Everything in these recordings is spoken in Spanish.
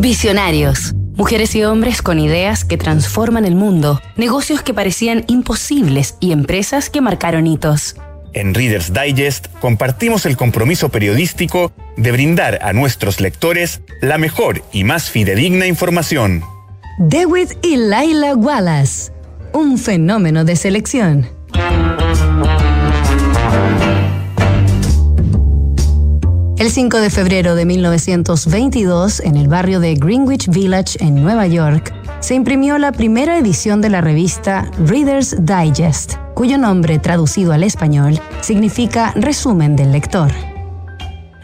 Visionarios. Mujeres y hombres con ideas que transforman el mundo, negocios que parecían imposibles y empresas que marcaron hitos. En Reader's Digest compartimos el compromiso periodístico de brindar a nuestros lectores la mejor y más fidedigna información. Dewitt y Laila Wallace, un fenómeno de selección. El 5 de febrero de 1922, en el barrio de Greenwich Village, en Nueva York, se imprimió la primera edición de la revista Reader's Digest, cuyo nombre traducido al español significa resumen del lector.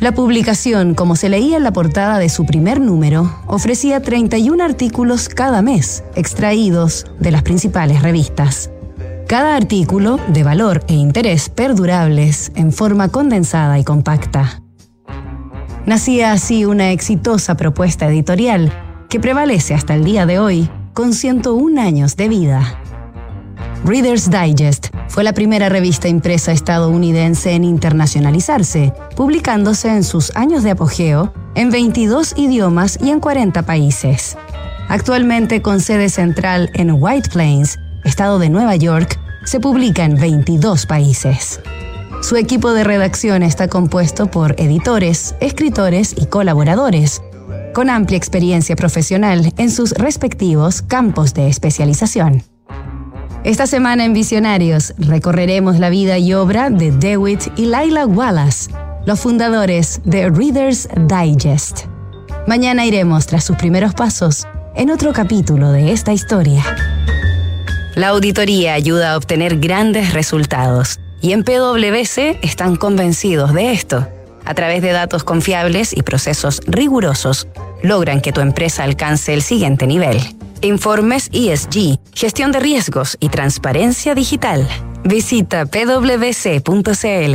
La publicación, como se leía en la portada de su primer número, ofrecía 31 artículos cada mes, extraídos de las principales revistas. Cada artículo de valor e interés perdurables en forma condensada y compacta. Nacía así una exitosa propuesta editorial que prevalece hasta el día de hoy con 101 años de vida. Reader's Digest fue la primera revista impresa estadounidense en internacionalizarse, publicándose en sus años de apogeo en 22 idiomas y en 40 países. Actualmente con sede central en White Plains, estado de Nueva York, se publica en 22 países. Su equipo de redacción está compuesto por editores, escritores y colaboradores, con amplia experiencia profesional en sus respectivos campos de especialización. Esta semana en Visionarios recorreremos la vida y obra de Dewitt y Laila Wallace, los fundadores de Reader's Digest. Mañana iremos tras sus primeros pasos en otro capítulo de esta historia. La auditoría ayuda a obtener grandes resultados y en PwC están convencidos de esto. A través de datos confiables y procesos rigurosos, logran que tu empresa alcance el siguiente nivel. Informes ESG, gestión de riesgos y transparencia digital. Visita pwc.cl.